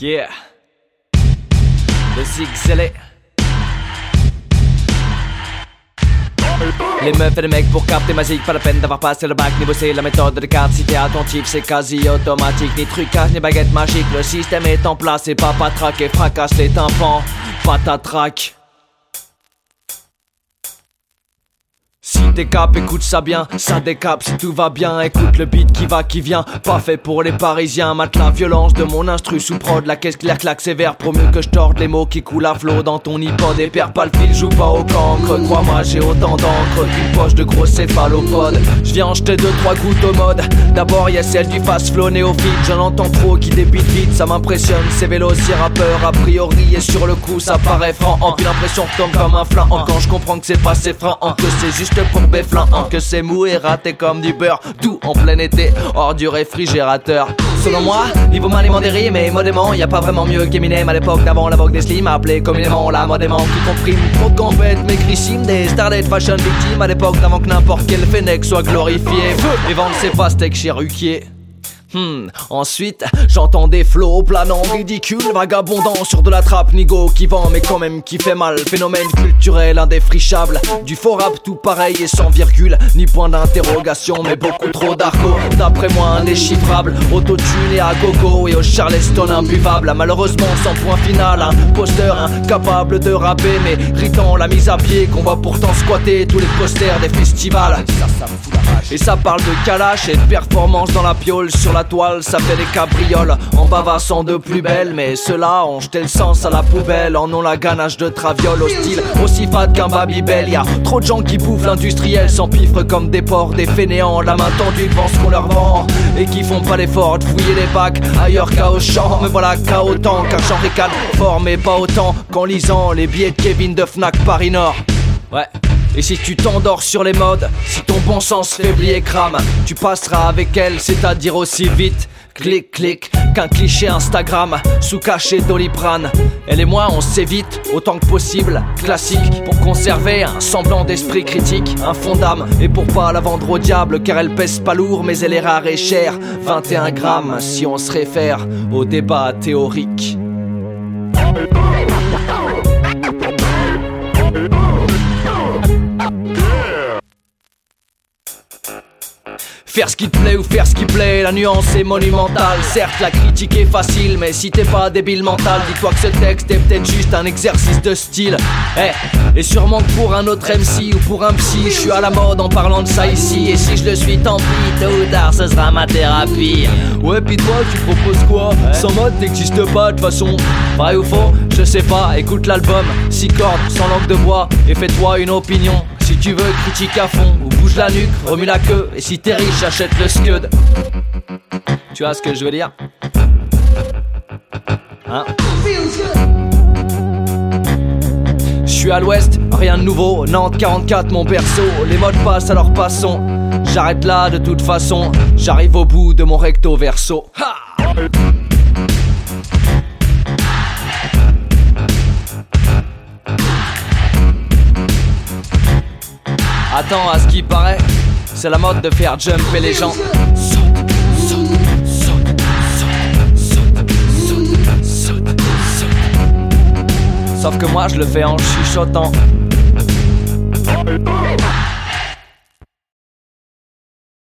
Yeah. Le zigzélé. Les meufs et les mecs pour capter magique, pas la peine d'avoir passé le bac, ni bosser la méthode de carte. Si t'es attentif, c'est quasi automatique, ni trucage, ni baguette magique. Le système est en place et pas patraque et fracasse les tympans. Patatrac. Si t'es cap, écoute ça bien, ça décape si tout va bien, écoute le beat qui va, qui vient, pas fait pour les parisiens, mate la violence de mon instru sous prod, la caisse claire claque sévère, mieux que je torde les mots qui coulent à flot dans ton iPod et perds pas le fil, joue pas au cancre, crois-moi j'ai autant d'encre qu'une poche de gros céphalopodes, je viens en jeter deux trois gouttes au mode, d'abord y a celle du fast flow néophyte, j'en entends trop qui débite vite, ça m'impressionne, ces vélos si rappeurs a priori et sur le coup ça paraît franc, en l'impression tombe comme un flanc, quand je comprends que c'est pas c'est frein, que c'est juste pour béflin, que c'est mou et raté comme du beurre, tout en plein été, hors du réfrigérateur. Selon moi, niveau maniement des rimes et modément, y a pas vraiment mieux qu'Eminem. À l'époque d'avant la vogue des slims, appelé communément la modément qui comprime trop de compètes, maigrissimes, des starlets fashion victimes. À l'époque d'avant que n'importe quel fennec soit glorifié. Et vendre ses pastèques chez. Hmm. Ensuite, j'entends des flots planants, ridicules, vagabondants sur de la trappe, nigo qui vend, mais quand même qui fait mal. Phénomène culturel indéfrichable, du faux rap tout pareil et sans virgule, ni point d'interrogation, mais beaucoup trop d'argot. D'après moi, indéchiffrable, autotune et à gogo et au charleston imbuvable. Malheureusement, sans point final, un posteur incapable de rapper, mais ritant la mise à pied qu'on va pourtant squatter tous les posters des festivals. Et ça parle de calache et de performance dans la piole sur la toile, ça fait des cabrioles en bavassant de plus belles. Mais ceux-là ont jeté le sens à la poubelle, en ont la ganache de traviole hostile, aussi fade qu'un Babybel. Y'a trop de gens qui bouffent l'industriel, s'empiffrent comme des porcs, des fainéants, la main tendue devant ce qu'on leur vend. Et qui font pas l'effort de fouiller les bacs ailleurs qu'à Auchan. Me voilà qu'à autant qu'un champ fort, mais pas autant qu'en lisant les billets de Kevin de Fnac Paris Nord. Ouais. Et si tu t'endors sur les modes, si ton bon sens faiblit et crame, tu passeras avec elle, c'est-à-dire aussi vite. Clic, clic, qu'un cliché Instagram sous cachet d'Oliprane. Elle et moi, on s'évite autant que possible. Classique pour conserver un semblant d'esprit critique, un fond d'âme. Et pour pas la vendre au diable, car elle pèse pas lourd, mais elle est rare et chère. 21 grammes si on se réfère au débat théorique. Faire ce qui te plaît ou faire ce qui plaît, la nuance est monumentale. Certes, la critique est facile, mais si t'es pas débile mental, dis-toi que ce texte est peut-être juste un exercice de style. Eh, et sûrement que pour un autre MC ou pour un psy, je suis à la mode en parlant de ça ici. Et si je le suis, tant pis, tôt ou tard, ce sera ma thérapie. Ouais, pis toi, tu proposes quoi? Sans mode, t'existe pas de façon. Vrai ou faux Je sais pas, écoute l'album, 6 cordes, sans langue de bois, et fais-toi une opinion. Tu veux, critique à fond, ou bouge la nuque, remue la queue, et si t'es riche, achète le scud. Tu vois ce que je veux dire? Hein? Je suis à l'ouest, rien de nouveau, Nantes 44 mon perso, les modes passent alors passons. J'arrête là de toute façon, j'arrive au bout de mon recto verso. Ha Attends, à ce qui paraît, c'est la mode de faire jumper les gens. Sauf que moi je le fais en chuchotant